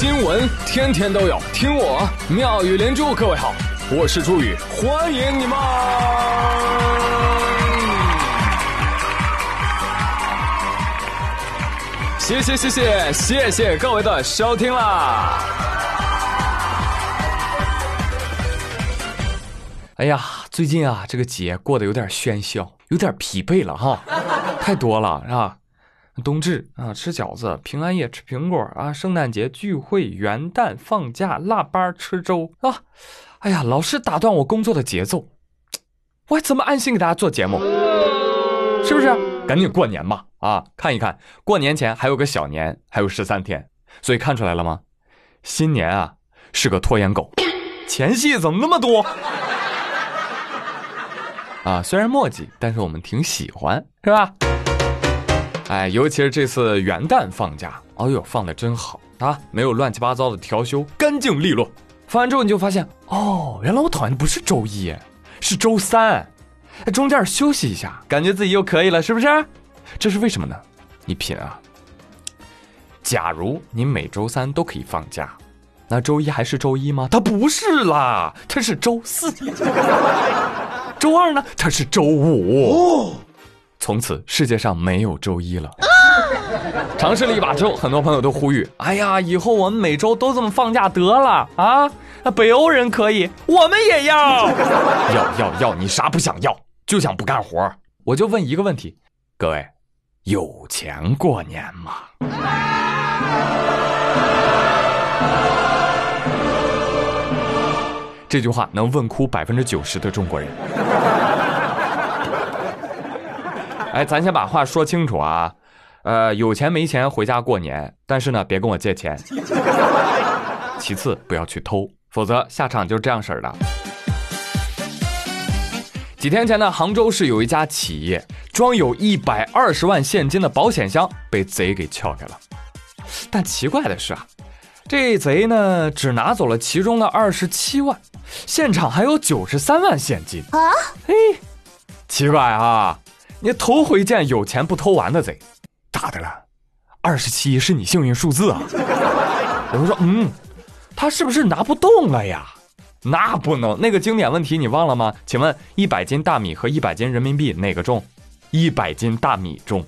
新闻天天都有，听我妙语连珠。各位好，我是朱宇，欢迎你们！谢谢谢谢谢谢各位的收听啦！哎呀，最近啊，这个节过得有点喧嚣，有点疲惫了哈，太多了是吧？冬至啊，吃饺子；平安夜吃苹果啊；圣诞节聚会；元旦放假腊八吃粥啊！哎呀，老是打断我工作的节奏，我还怎么安心给大家做节目？是不是？赶紧过年吧！啊，看一看，过年前还有个小年，还有十三天，所以看出来了吗？新年啊是个拖延狗，前戏怎么那么多？啊，虽然墨迹，但是我们挺喜欢，是吧？哎，尤其是这次元旦放假，哎呦，放的真好啊，没有乱七八糟的调休，干净利落。放完之后你就发现，哦，原来我讨厌的不是周一，是周三，中间休息一下，感觉自己又可以了，是不是？这是为什么呢？你品啊，假如你每周三都可以放假，那周一还是周一吗？它不是啦，它是周四。周二呢？它是周五。从此世界上没有周一了。尝试了一把之后，很多朋友都呼吁：“哎呀，以后我们每周都这么放假得了啊！北欧人可以，我们也要。要要要！你啥不想要？就想不干活？我就问一个问题：各位，有钱过年吗？这句话能问哭百分之九十的中国人。哎，咱先把话说清楚啊，呃，有钱没钱回家过年，但是呢，别跟我借钱。其次，不要去偷，否则下场就是这样式儿的。几天前呢，杭州市有一家企业装有一百二十万现金的保险箱被贼给撬开了，但奇怪的是啊，这贼呢只拿走了其中的二十七万，现场还有九十三万现金啊！嘿，奇怪啊！你头回见有钱不偷完的贼，咋的了？二十七是你幸运数字啊！有人说，嗯，他是不是拿不动了呀？那不能，那个经典问题你忘了吗？请问一百斤大米和一百斤人民币哪个重？一百斤大米重，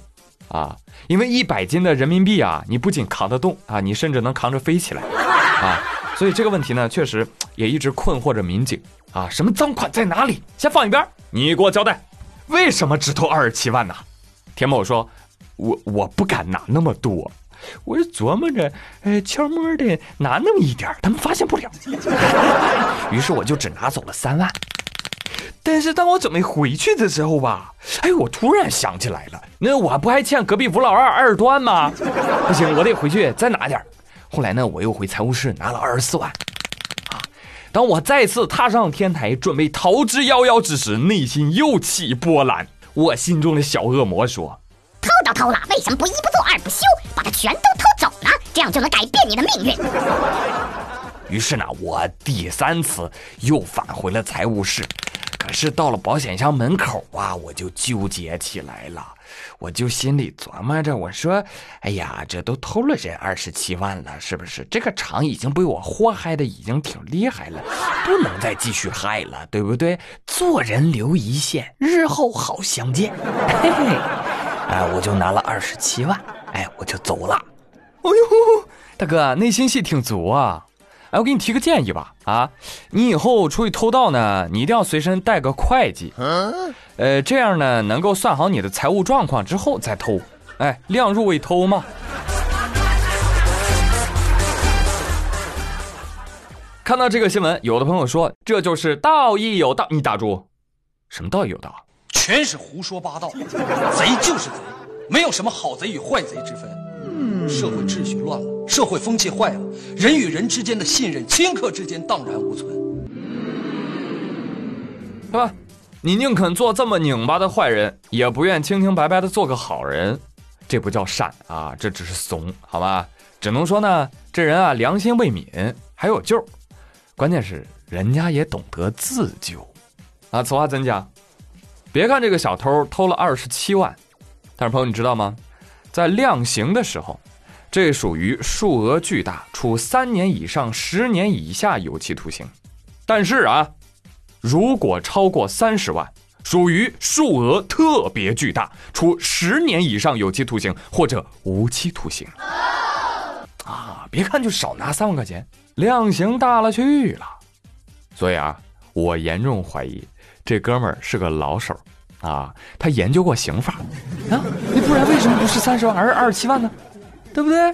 啊，因为一百斤的人民币啊，你不仅扛得动啊，你甚至能扛着飞起来啊！所以这个问题呢，确实也一直困惑着民警啊。什么赃款在哪里？先放一边，你给我交代。为什么只投二十七万呢？田某说：“我我不敢拿那么多，我是琢磨着，哎，悄摸的拿那么一点，他们发现不了。于是我就只拿走了三万。但是当我准备回去的时候吧，哎，我突然想起来了，那我不还欠隔壁吴老二二十多万吗？不行，我得回去再拿点。后来呢，我又回财务室拿了二十四万。”当我再次踏上天台，准备逃之夭夭之时，内心又起波澜。我心中的小恶魔说：“偷都偷了，为什么不一不做二不休，把它全都偷走了？这样就能改变你的命运。”于是呢，我第三次又返回了财务室。可是到了保险箱门口啊，我就纠结起来了。我就心里琢磨着，我说：“哎呀，这都偷了这二十七万了，是不是？这个厂已经被我祸害的已经挺厉害了，不能再继续害了，对不对？做人留一线，日后好相见。”嘿嘿，哎，我就拿了二十七万，哎，我就走了。哎呦，大哥，内心戏挺足啊。哎，我给你提个建议吧，啊，你以后出去偷盗呢，你一定要随身带个会计，呃，这样呢，能够算好你的财务状况之后再偷，哎，量入为偷嘛。看到这个新闻，有的朋友说这就是道义有道，你打住，什么道义有道？全是胡说八道，贼就是贼，没有什么好贼与坏贼之分。社会秩序乱了，社会风气坏了，人与人之间的信任、顷刻之间荡然无存，是吧？你宁肯做这么拧巴的坏人，也不愿清清白白的做个好人，这不叫善啊，这只是怂，好吧？只能说呢，这人啊良心未泯，还有救。关键是人家也懂得自救啊。此话怎讲？别看这个小偷偷了二十七万，但是朋友你知道吗？在量刑的时候。这属于数额巨大，处三年以上十年以下有期徒刑。但是啊，如果超过三十万，属于数额特别巨大，处十年以上有期徒刑或者无期徒刑。啊，别看就少拿三万块钱，量刑大了去了。所以啊，我严重怀疑这哥们儿是个老手啊，他研究过刑法啊，你不然为什么不是三十万而是二十七万呢？对不对？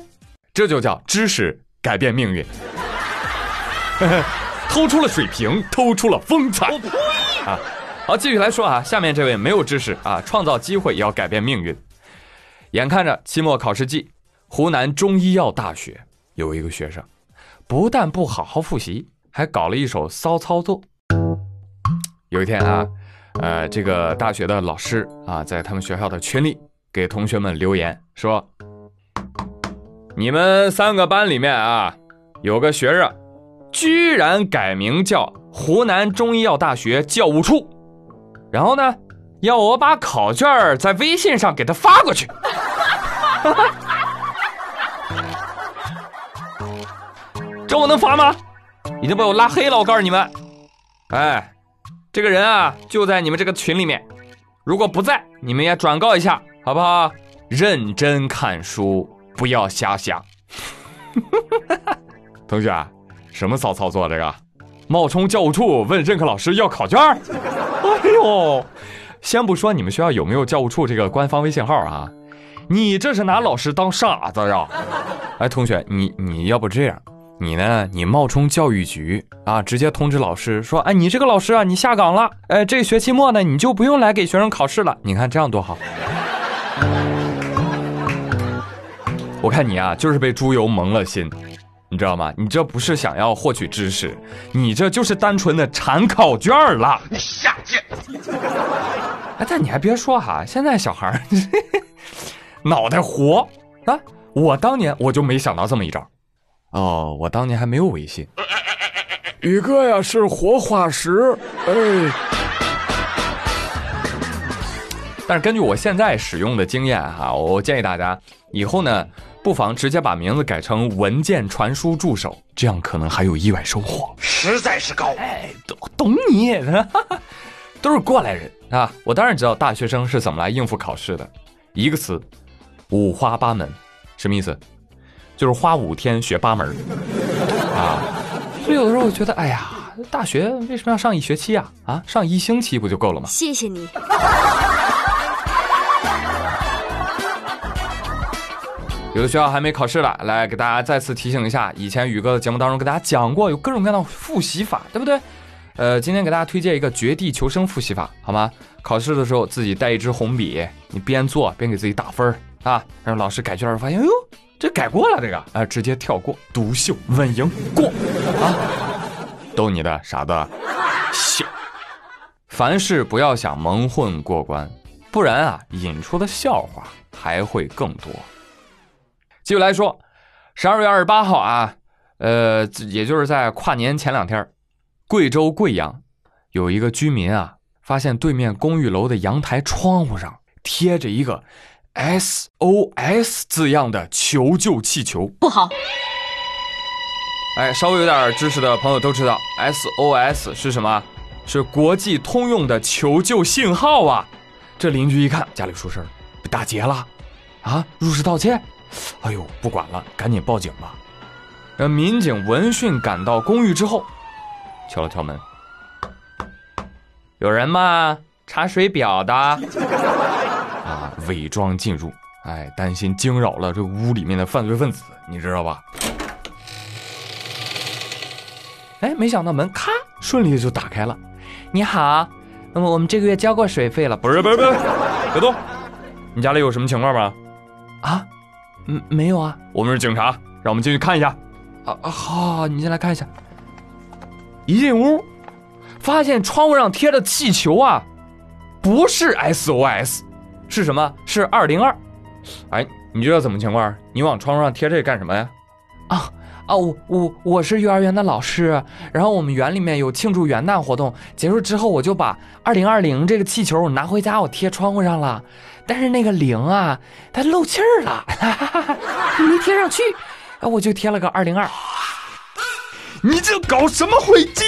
这就叫知识改变命运。偷出了水平，偷出了风采。啊，好，继续来说啊，下面这位没有知识啊，创造机会也要改变命运。眼看着期末考试季，湖南中医药大学有一个学生，不但不好好复习，还搞了一手骚操作。有一天啊，呃，这个大学的老师啊，在他们学校的群里给同学们留言说：“你们三个班里面啊，有个学生。”居然改名叫湖南中医药大学教务处，然后呢，要我把考卷在微信上给他发过去。这我能发吗？已经被我拉黑了，我告诉你们。哎，这个人啊，就在你们这个群里面，如果不在，你们也转告一下，好不好？认真看书，不要瞎想。同学。什么骚操作？这个冒充教务处问任课老师要考卷哎呦，先不说你们学校有没有教务处这个官方微信号啊，你这是拿老师当傻子呀？哎，同学，你你要不这样，你呢？你冒充教育局啊，直接通知老师说，哎，你这个老师啊，你下岗了，哎，这学期末呢，你就不用来给学生考试了。你看这样多好。我看你啊，就是被猪油蒙了心。你知道吗？你这不是想要获取知识，你这就是单纯的馋考卷了。你下贱！哎，但你还别说哈，现在小孩 脑袋活啊！我当年我就没想到这么一招。哦，我当年还没有微信。宇哥呀，是活化石。哎，但是根据我现在使用的经验哈，我建议大家以后呢。不妨直接把名字改成文件传输助手，这样可能还有意外收获。实在是高，哎，懂懂你，都是过来人啊！我当然知道大学生是怎么来应付考试的，一个词，五花八门，什么意思？就是花五天学八门 啊！所以有的时候我觉得，哎呀，大学为什么要上一学期啊？啊，上一星期不就够了吗？谢谢你。有的学校还没考试了，来给大家再次提醒一下，以前宇哥的节目当中给大家讲过，有各种各样的复习法，对不对？呃，今天给大家推荐一个绝地求生复习法，好吗？考试的时候自己带一支红笔，你边做边给自己打分啊，让老师改卷发现，哎呦，这改过了，这个啊，直接跳过，独秀稳赢过啊，逗你的傻子，笑。凡事不要想蒙混过关，不然啊，引出的笑话还会更多。继续来说，十二月二十八号啊，呃，也就是在跨年前两天，贵州贵阳有一个居民啊，发现对面公寓楼的阳台窗户上贴着一个 SOS 字样的求救气球。不好！哎，稍微有点知识的朋友都知道，SOS 是什么？是国际通用的求救信号啊！这邻居一看，家里出事被打劫了啊！入室盗窃。哎呦，不管了，赶紧报警吧！让民警闻讯赶到公寓之后，敲了敲门：“有人吗？查水表的。”啊，伪装进入，哎，担心惊扰了这屋里面的犯罪分子，你知道吧？哎，没想到门咔顺利的就打开了。你好，那么我们这个月交过水费了？不是，不是，不是，别动！你家里有什么情况吗？啊？嗯，没有啊，我们是警察，让我们进去看一下。啊啊，好，你先来看一下。一进屋，发现窗户上贴的气球啊，不是 SOS，是什么？是二零二。哎，你知道怎么情况？你往窗户上贴这干什么呀？啊啊，我我我是幼儿园的老师，然后我们园里面有庆祝元旦活动，结束之后我就把二零二零这个气球我拿回家，我贴窗户上了。但是那个零啊，它漏气儿了，没贴上去，啊，我就贴了个二零二。你这搞什么灰机？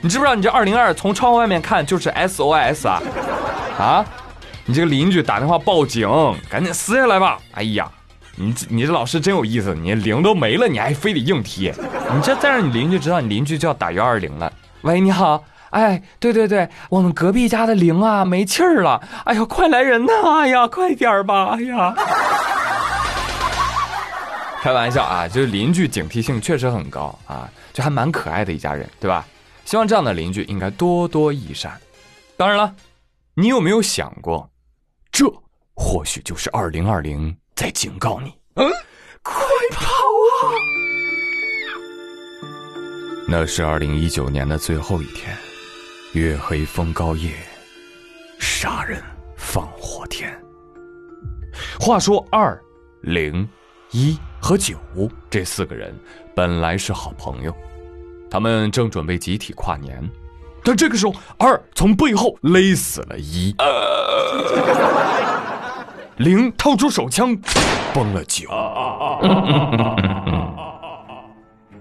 你知不知道你这二零二从窗户外面看就是 SOS 啊？啊？你这个邻居打电话报警，赶紧撕下来吧！哎呀，你你这老师真有意思，你零都没了，你还非得硬贴，你这再让你邻居知道，你邻居就要打幺二零了。喂，你好，哎，对对对，我们隔壁家的灵啊没气儿了，哎呀，快来人呐！哎呀，快点儿吧！哎呀，开玩笑啊，就是邻居警惕性确实很高啊，就还蛮可爱的一家人，对吧？希望这样的邻居应该多多益善。当然了，你有没有想过，这或许就是二零二零在警告你？嗯，快跑啊！那是二零一九年的最后一天，月黑风高夜，杀人放火天。话说二零一和九这四个人本来是好朋友。他们正准备集体跨年，但这个时候，二从背后勒死了一，零掏出手枪，崩了九。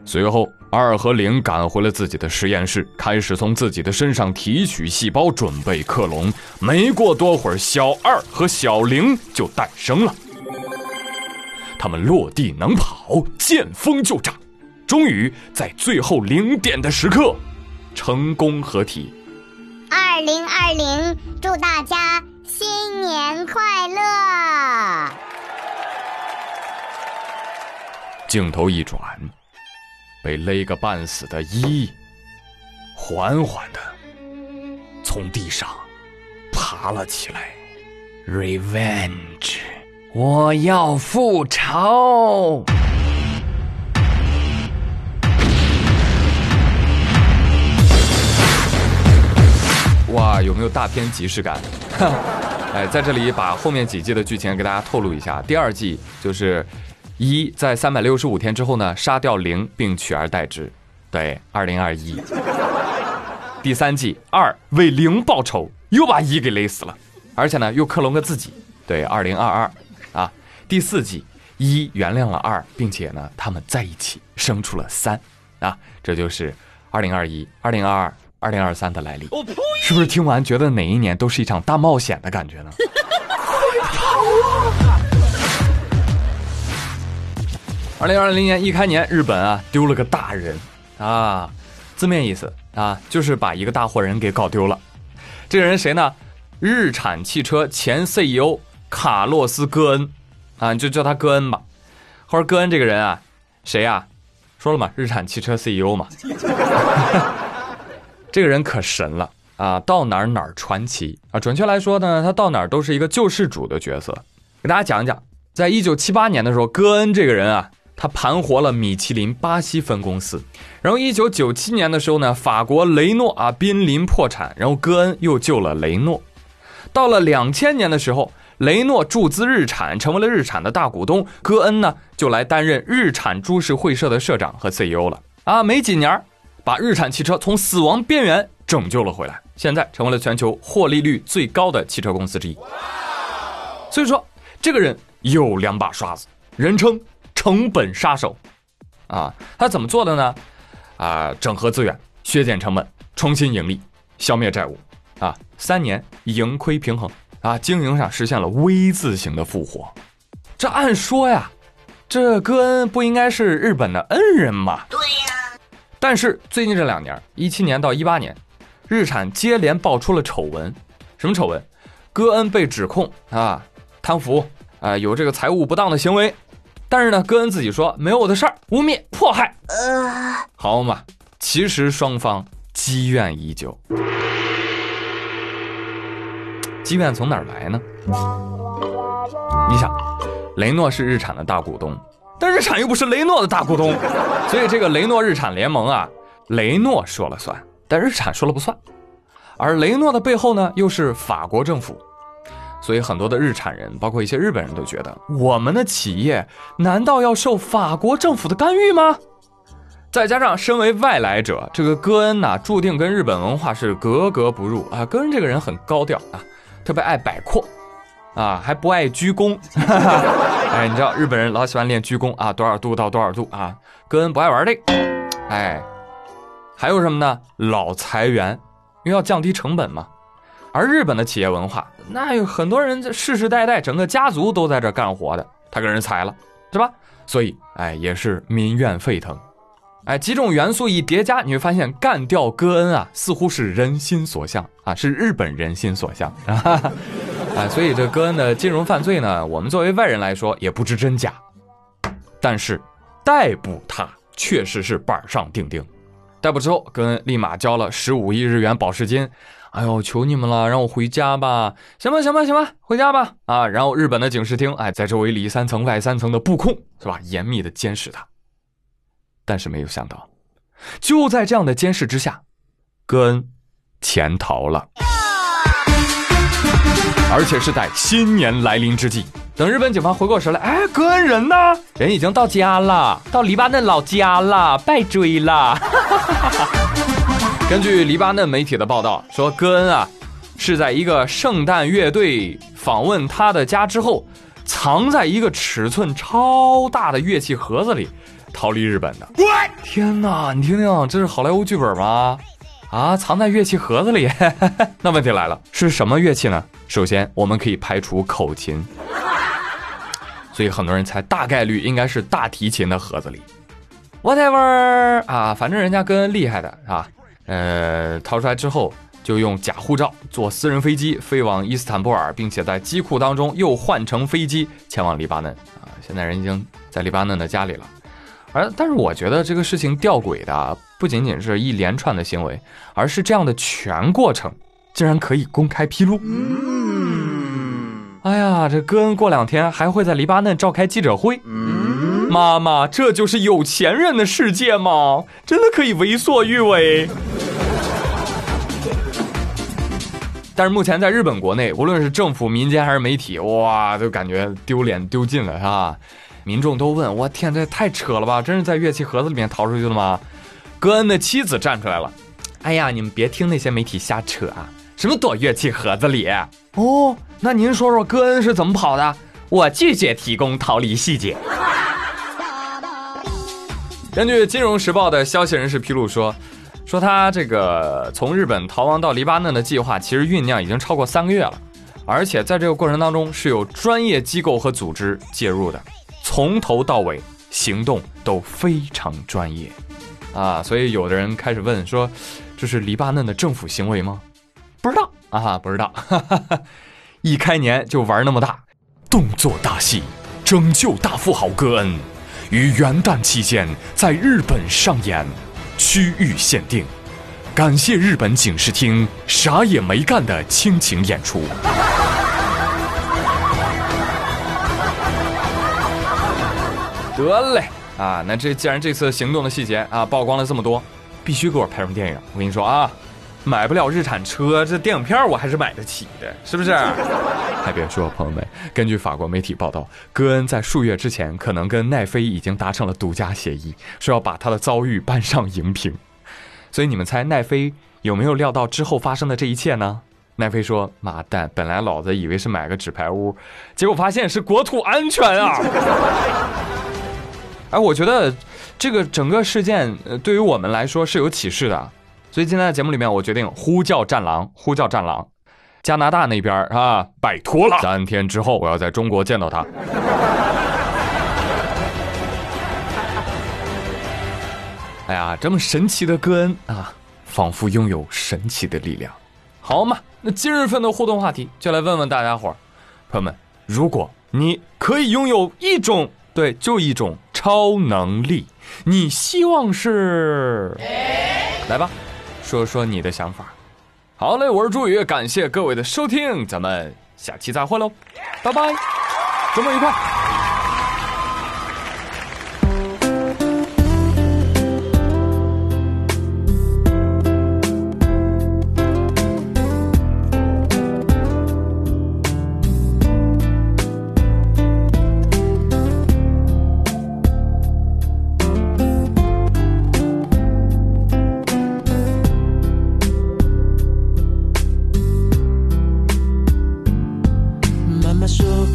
随后，二和零赶回了自己的实验室，开始从自己的身上提取细胞，准备克隆。没过多会儿，小二和小零就诞生了。他们落地能跑，见风就长。终于在最后零点的时刻，成功合体。二零二零，祝大家新年快乐！镜头一转，被勒个半死的一，缓缓的从地上爬了起来。Revenge，我要复仇。哇，有没有大片即视感？哎，在这里把后面几季的剧情给大家透露一下。第二季就是一在三百六十五天之后呢，杀掉零并取而代之，对，二零二一。第三季二为零报仇，又把一给勒死了，而且呢又克隆个自己，对，二零二二。啊，第四季一原谅了二，并且呢他们在一起生出了三，啊，这就是二零二一、二零二二。二零二三的来历，是不是听完觉得哪一年都是一场大冒险的感觉呢？快跑啊！二零二零年一开年，日本啊丢了个大人啊，字面意思啊就是把一个大活人给搞丢了。这个人谁呢？日产汽车前 CEO 卡洛斯·戈恩啊，就叫他戈恩吧。或者戈恩这个人啊，谁呀？说了嘛，日产汽车 CEO 嘛。这个人可神了啊！到哪儿哪儿传奇啊！准确来说呢，他到哪儿都是一个救世主的角色。给大家讲一讲，在一九七八年的时候，戈恩这个人啊，他盘活了米其林巴西分公司。然后一九九七年的时候呢，法国雷诺啊濒临破产，然后戈恩又救了雷诺。到了两千年的时候，雷诺注资日产，成为了日产的大股东，戈恩呢就来担任日产株式会社的社长和 CEO 了啊！没几年。把日产汽车从死亡边缘拯救了回来，现在成为了全球获利率最高的汽车公司之一。所以说，这个人有两把刷子，人称成本杀手。啊，他怎么做的呢？啊，整合资源，削减成本，重新盈利，消灭债务。啊，三年盈亏平衡。啊，经营上实现了 V 字形的复活。这按说呀，这戈恩不应该是日本的恩人吗？对呀。但是最近这两年，一七年到一八年，日产接连爆出了丑闻。什么丑闻？戈恩被指控啊贪腐啊有这个财务不当的行为。但是呢，戈恩自己说没有我的事儿，污蔑迫害。呃，好嘛，其实双方积怨已久。积怨从哪儿来呢？你想，雷诺是日产的大股东。但日产又不是雷诺的大股东，所以这个雷诺日产联盟啊，雷诺说了算，但日产说了不算。而雷诺的背后呢，又是法国政府，所以很多的日产人，包括一些日本人都觉得，我们的企业难道要受法国政府的干预吗？再加上身为外来者，这个戈恩呐，注定跟日本文化是格格不入啊。戈恩这个人很高调啊，特别爱摆阔。啊，还不爱鞠躬。哎，你知道日本人老喜欢练鞠躬啊，多少度到多少度啊？戈恩不爱玩这个。哎，还有什么呢？老裁员，因为要降低成本嘛。而日本的企业文化，那有很多人世世代代整个家族都在这干活的，他给人裁了，是吧？所以，哎，也是民怨沸腾。哎，几种元素一叠加，你会发现干掉戈恩啊，似乎是人心所向啊，是日本人心所向 啊。哎，所以这戈恩的金融犯罪呢，我们作为外人来说也不知真假，但是逮捕他确实是板上钉钉。逮捕之后，戈恩立马交了十五亿日元保释金。哎呦，求你们了，让我回家吧！行吧，行吧，行吧，回家吧！啊，然后日本的警视厅，哎，在周围里三层外三层的布控，是吧？严密的监视他。但是没有想到，就在这样的监视之下，戈恩潜逃了，而且是在新年来临之际。等日本警方回过神来，哎，戈恩人呢？人已经到家了，到黎巴嫩老家了，拜追了。根据黎巴嫩媒体的报道说，戈恩啊是在一个圣诞乐队访问他的家之后，藏在一个尺寸超大的乐器盒子里逃离日本的。天哪，你听听，这是好莱坞剧本吗？啊，藏在乐器盒子里？那问题来了，是什么乐器呢？首先，我们可以排除口琴，所以很多人猜大概率应该是大提琴的盒子里。Whatever 啊，反正人家戈恩厉害的啊。呃，逃出来之后，就用假护照坐私人飞机飞往伊斯坦布尔，并且在机库当中又换乘飞机前往黎巴嫩啊。现在人已经在黎巴嫩的家里了。而但是我觉得这个事情吊诡的不仅仅是一连串的行为，而是这样的全过程竟然可以公开披露。哎呀，这戈恩过两天还会在黎巴嫩召开记者会。妈妈，这就是有钱人的世界吗？真的可以为所欲为？但是目前在日本国内，无论是政府、民间还是媒体，哇，都感觉丢脸丢尽了，是吧？民众都问：我天，这太扯了吧？真是在乐器盒子里面逃出去的吗？戈恩的妻子站出来了：哎呀，你们别听那些媒体瞎扯啊！什么躲乐器盒子里？哦，那您说说戈恩是怎么跑的？我拒绝提供逃离细节。根据《金融时报》的消息人士披露说，说他这个从日本逃亡到黎巴嫩的计划，其实酝酿已经超过三个月了，而且在这个过程当中是有专业机构和组织介入的，从头到尾行动都非常专业，啊，所以有的人开始问说，这是黎巴嫩的政府行为吗？不知道啊，不知道，一开年就玩那么大，动作大戏，拯救大富豪戈恩。于元旦期间在日本上演，区域限定。感谢日本警视厅啥也没干的倾情演出。得嘞啊，那这既然这次行动的细节啊曝光了这么多，必须给我拍成电影。我跟你说啊。买不了日产车，这电影片我还是买得起的，是不是？还别说，朋友们，根据法国媒体报道，戈恩在数月之前可能跟奈飞已经达成了独家协议，说要把他的遭遇搬上荧屏。所以你们猜奈飞有没有料到之后发生的这一切呢？奈飞说：“妈蛋，本来老子以为是买个纸牌屋，结果发现是国土安全啊！” 哎，我觉得这个整个事件对于我们来说是有启示的。所以今天在节目里面，我决定呼叫战狼，呼叫战狼，加拿大那边啊，拜托了，三天之后我要在中国见到他。哎呀，这么神奇的戈恩啊，仿佛拥有神奇的力量。好嘛，那今日份的互动话题就来问问大家伙儿，朋友们，如果你可以拥有一种，对，就一种超能力，你希望是？来吧。说说你的想法。好嘞，我是朱宇，感谢各位的收听，咱们下期再会喽，拜拜，周末愉快。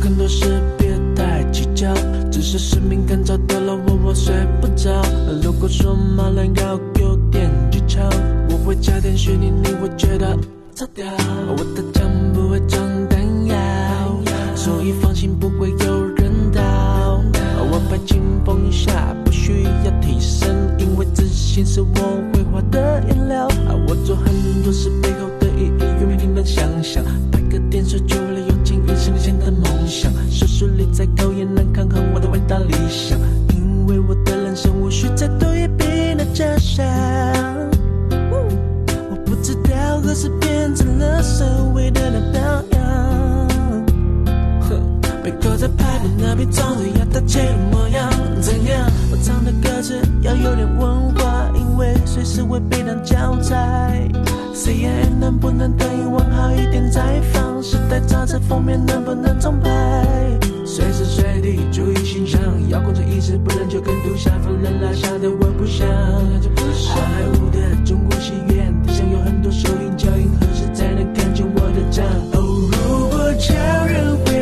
很多事别太计较只是使命感找到了我我睡不着如果说骂人要有点技巧我会加点旋律你会觉得超屌我的枪不会装弹药所以放心不会有人倒我拍青风下不需要替身因为自信是我绘画的颜料我做很多事背后的意义远你们想象拍个电视剧为了十年前的梦想。收视率再高也难抗衡我的伟大理想，因为我的人生无需再多一笔的假想。我不知道何时变成了所谓的那表扬。哼，被扣在牌匾那边，总是要大气的模样。怎样？我唱的歌词要有点文化，因为随时会被当教材 CNN 能不能等一晚好一点再放？时代杂志封面能不能重拍？随时随地注意形象，要控制意识，不然就跟毒下风人拉下的我不想。好莱坞的中国戏院，地上有很多收音脚印，何时才能看见我的账？哦，如果叫人会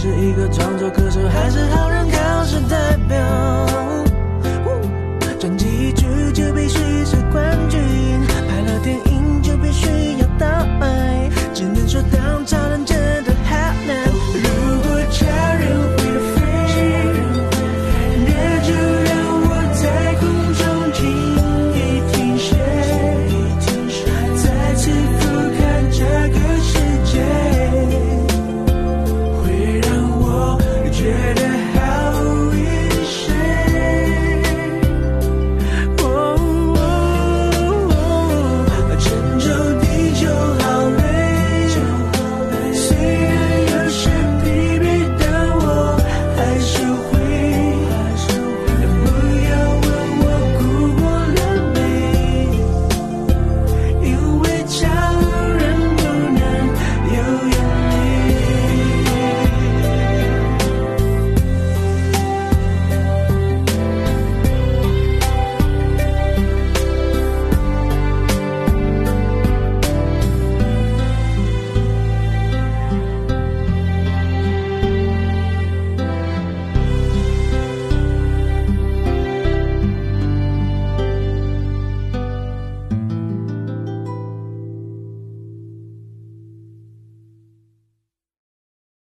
是一个创作歌，